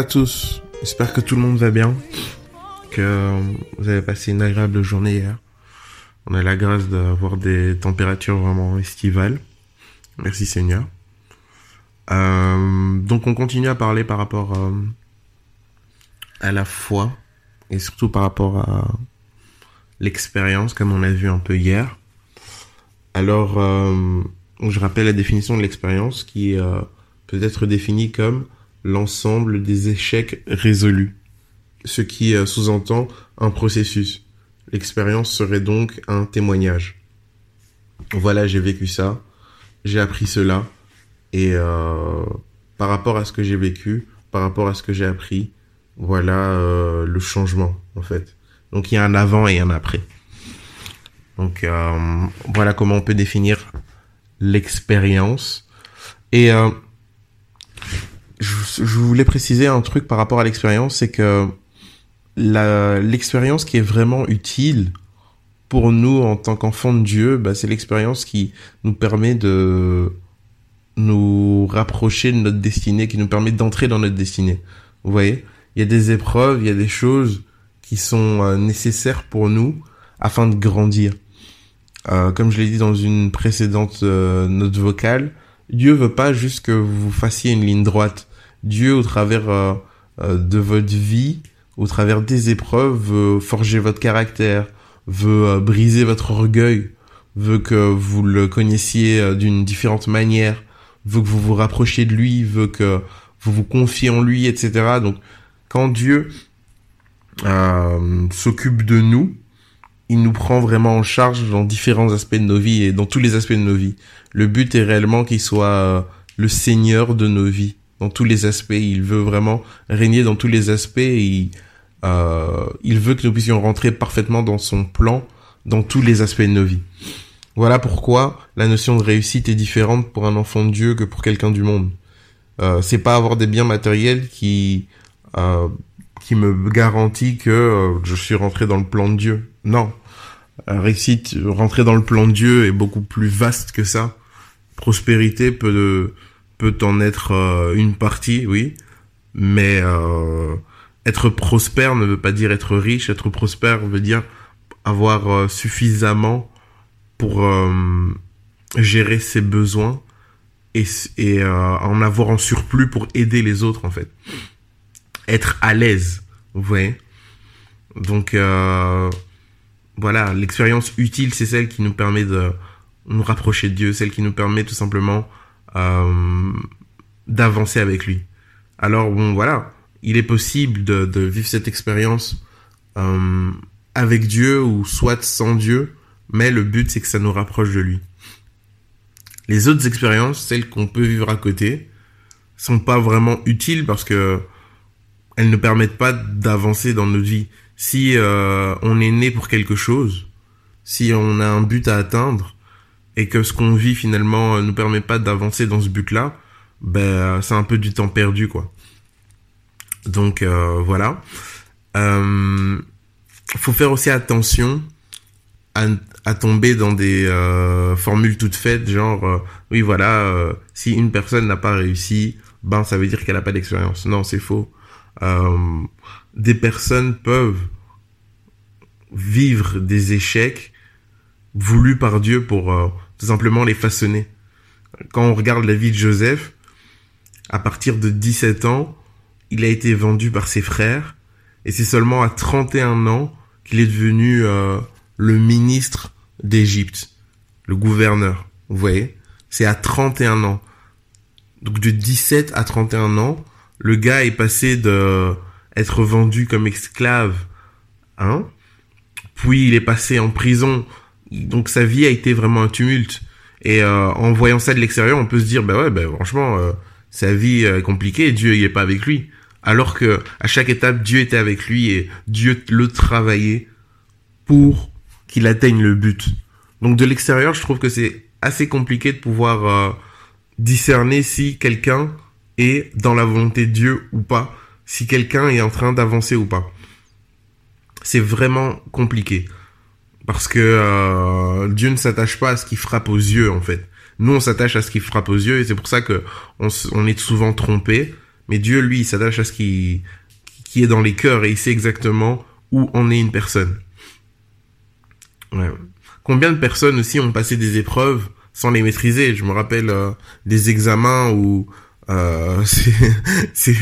à tous, j'espère que tout le monde va bien, que vous avez passé une agréable journée hier. On a la grâce d'avoir des températures vraiment estivales. Merci Seigneur. Euh, donc on continue à parler par rapport euh, à la foi et surtout par rapport à l'expérience comme on a vu un peu hier. Alors euh, je rappelle la définition de l'expérience qui peut être définie comme l'ensemble des échecs résolus, ce qui sous-entend un processus. L'expérience serait donc un témoignage. Voilà, j'ai vécu ça, j'ai appris cela, et euh, par rapport à ce que j'ai vécu, par rapport à ce que j'ai appris, voilà euh, le changement en fait. Donc il y a un avant et un après. Donc euh, voilà comment on peut définir l'expérience. Et je, voulais préciser un truc par rapport à l'expérience, c'est que l'expérience qui est vraiment utile pour nous en tant qu'enfants de Dieu, bah, c'est l'expérience qui nous permet de nous rapprocher de notre destinée, qui nous permet d'entrer dans notre destinée. Vous voyez, il y a des épreuves, il y a des choses qui sont euh, nécessaires pour nous afin de grandir. Euh, comme je l'ai dit dans une précédente euh, note vocale, Dieu veut pas juste que vous fassiez une ligne droite. Dieu, au travers euh, de votre vie, au travers des épreuves, veut forger votre caractère, veut briser votre orgueil, veut que vous le connaissiez d'une différente manière, veut que vous vous rapprochiez de lui, veut que vous vous confiez en lui, etc. Donc, quand Dieu euh, s'occupe de nous, il nous prend vraiment en charge dans différents aspects de nos vies et dans tous les aspects de nos vies. Le but est réellement qu'il soit euh, le Seigneur de nos vies, dans tous les aspects. Il veut vraiment régner dans tous les aspects et euh, il veut que nous puissions rentrer parfaitement dans son plan dans tous les aspects de nos vies. Voilà pourquoi la notion de réussite est différente pour un enfant de Dieu que pour quelqu'un du monde. Euh, c'est pas avoir des biens matériels qui euh, qui me garantit que euh, je suis rentré dans le plan de Dieu. Non. Réussite, rentrer dans le plan de Dieu est beaucoup plus vaste que ça. Prospérité peut peut en être euh, une partie, oui, mais euh, être prospère ne veut pas dire être riche. Être prospère veut dire avoir suffisamment pour euh, gérer ses besoins et, euh, en avoir en surplus pour aider les autres en fait. Être à l'aise, vous voyez. Donc euh, voilà, l'expérience utile, c'est celle qui nous permet de nous rapprocher de Dieu, celle qui nous permet tout simplement d'avancer avec lui. Alors bon, voilà, il est possible de, vivre cette expérience avec Dieu ou soit sans Dieu, mais le but c'est que ça nous rapproche de lui. Les autres expériences, celles qu'on peut vivre à côté, sont pas vraiment utiles parce que elles ne permettent pas d'avancer dans notre vie. Si euh, on est né pour quelque chose, si on a un but à atteindre et que ce qu'on vit finalement euh, nous permet pas d'avancer dans ce but-là, ben c'est un peu du temps perdu quoi. Donc euh, voilà. Euh, faut faire aussi attention à, à tomber dans des euh, formules toutes faites, genre euh, oui voilà, euh, si une personne n'a pas réussi, ben ça veut dire qu'elle n'a pas d'expérience. Non, c'est faux. Des personnes peuvent vivre des échecs voulus par Dieu pour tout simplement les façonner. Quand on regarde la vie de Joseph, à partir de 17 ans, il a été vendu par ses frères, et c'est seulement à 31 ans qu'il est devenu le ministre d'Égypte, le gouverneur. Vous voyez C'est à 31 ans. Donc de 17 à 31 ans, le gars est passé de être vendu comme esclave, hein Puis il est passé en prison. Donc sa vie a été vraiment un tumulte. Et euh, en voyant ça de l'extérieur, on peut se dire, bah ouais, bah franchement, euh, sa vie est compliquée Dieu il est pas avec lui. Alors que à chaque étape, Dieu était avec lui et Dieu le travaillait pour qu'il atteigne le but. Donc de l'extérieur, je trouve que c'est assez compliqué de pouvoir euh, discerner si quelqu'un est dans la volonté de Dieu ou pas, si quelqu'un est en train d'avancer ou pas. C'est vraiment compliqué parce que euh, Dieu ne s'attache pas à ce qui frappe aux yeux en fait. Nous on s'attache à ce qui frappe aux yeux et c'est pour ça que on, on est souvent trompé. Mais Dieu lui il s'attache à ce qui qui est dans les cœurs et il sait exactement où en est une personne. Combien de personnes aussi ont passé des épreuves sans les maîtriser? Je me rappelle euh, des examens où euh, c'est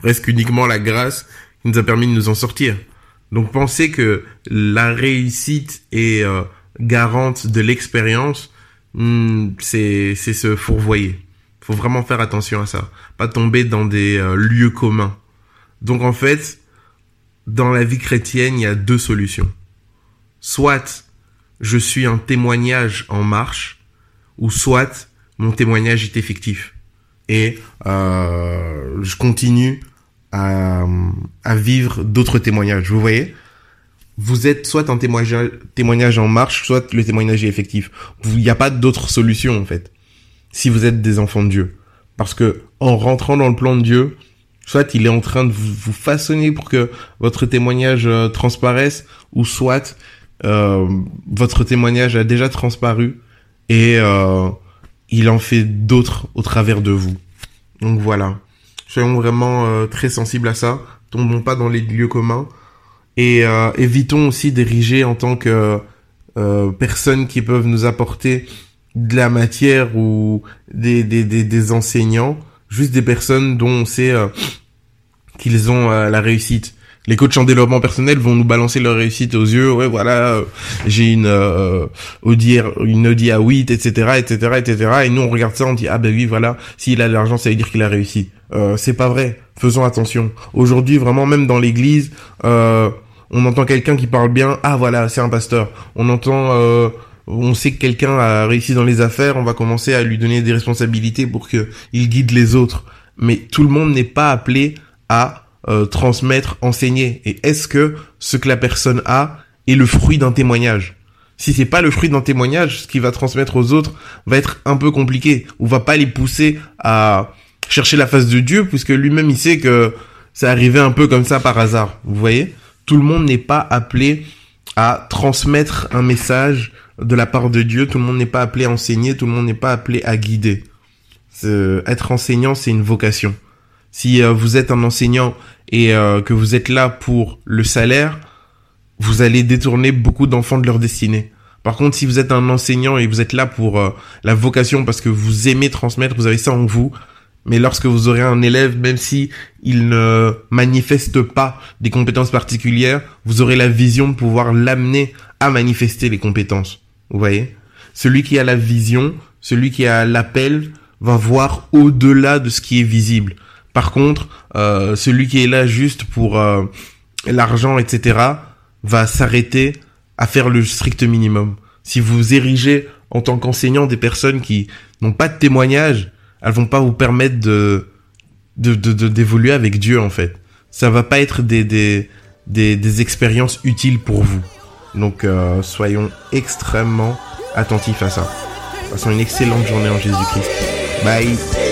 presque uniquement la grâce qui nous a permis de nous en sortir. Donc pensez que la réussite est euh, garante de l'expérience, hmm, c'est c'est se fourvoyer. Faut vraiment faire attention à ça, pas tomber dans des euh, lieux communs. Donc en fait, dans la vie chrétienne, il y a deux solutions. Soit je suis un témoignage en marche, ou soit mon témoignage est effectif. Et euh, je continue à, vivre d'autres témoignages. Vous voyez? Vous êtes soit un témoignage, en marche, soit le témoignage est effectif. Il n'y a pas d'autre solution en fait. Si vous êtes des enfants de Dieu. Parce que en rentrant dans le plan de Dieu, soit il est en train de vous, façonner pour que votre témoignage euh, transparaisse, ou soit votre témoignage a déjà transparu et euh, il en fait d'autres au travers de vous. Donc voilà. Soyons vraiment euh, très sensibles à ça. Tombons pas dans les lieux communs. Et euh, évitons aussi d'ériger en tant que euh, personnes qui peuvent nous apporter de la matière ou des, des, des, des enseignants. Juste des personnes dont on sait qu'ils ont la réussite les coachs en développement personnel vont nous balancer leur réussite aux yeux. Ouais, voilà, euh, j'ai une euh, Audi, une Audi A8, etc., etc., etc. Et nous, on regarde ça, on dit ah ben oui, voilà, s'il a de l'argent, ça veut dire qu'il a réussi. Euh, c'est pas vrai. Faisons attention. Aujourd'hui, vraiment, même dans l'église, euh, on entend quelqu'un qui parle bien. Ah voilà, c'est un pasteur. On entend euh, on sait que quelqu'un a réussi dans les affaires, on va commencer à lui donner des responsabilités pour que il guide les autres. Mais tout le monde n'est pas appelé à euh, transmettre, enseigner Et est-ce que ce que la personne a est le fruit d'un témoignage? Si c'est pas le fruit d'un témoignage, ce qu'il va transmettre aux autres va être un peu compliqué ou va pas les pousser à chercher la face de Dieu puisque lui-même il sait que ça arrivait un peu comme ça par hasard. Vous voyez? Tout le monde n'est pas appelé à transmettre un message de la part de Dieu. Tout le monde n'est pas appelé à enseigner. Tout le monde n'est pas appelé à guider. Être enseignant, c'est une vocation. Si euh, vous êtes un enseignant et euh, que vous êtes là pour le salaire, vous allez détourner beaucoup d'enfants de leur destinée. Par contre, si vous êtes un enseignant et vous êtes là pour euh, la vocation parce que vous aimez transmettre, vous avez ça en vous, mais lorsque vous aurez un élève, même si il ne manifeste pas des compétences particulières, vous aurez la vision de pouvoir l'amener à manifester les compétences. Vous voyez? Celui qui a la vision, celui qui a l'appel, va voir au-delà de ce qui est visible. Par contre, euh, celui qui est là juste pour euh, l'argent, etc., va s'arrêter à faire le strict minimum. Si vous érigez en tant qu'enseignant des personnes qui n'ont pas de témoignage, elles vont pas vous permettre de d'évoluer avec Dieu en fait. Ça va pas être des des des, expériences utiles pour vous. Donc euh, soyons extrêmement attentifs à ça. Passons une excellente journée en Jésus-Christ. Bye.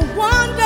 Wonder.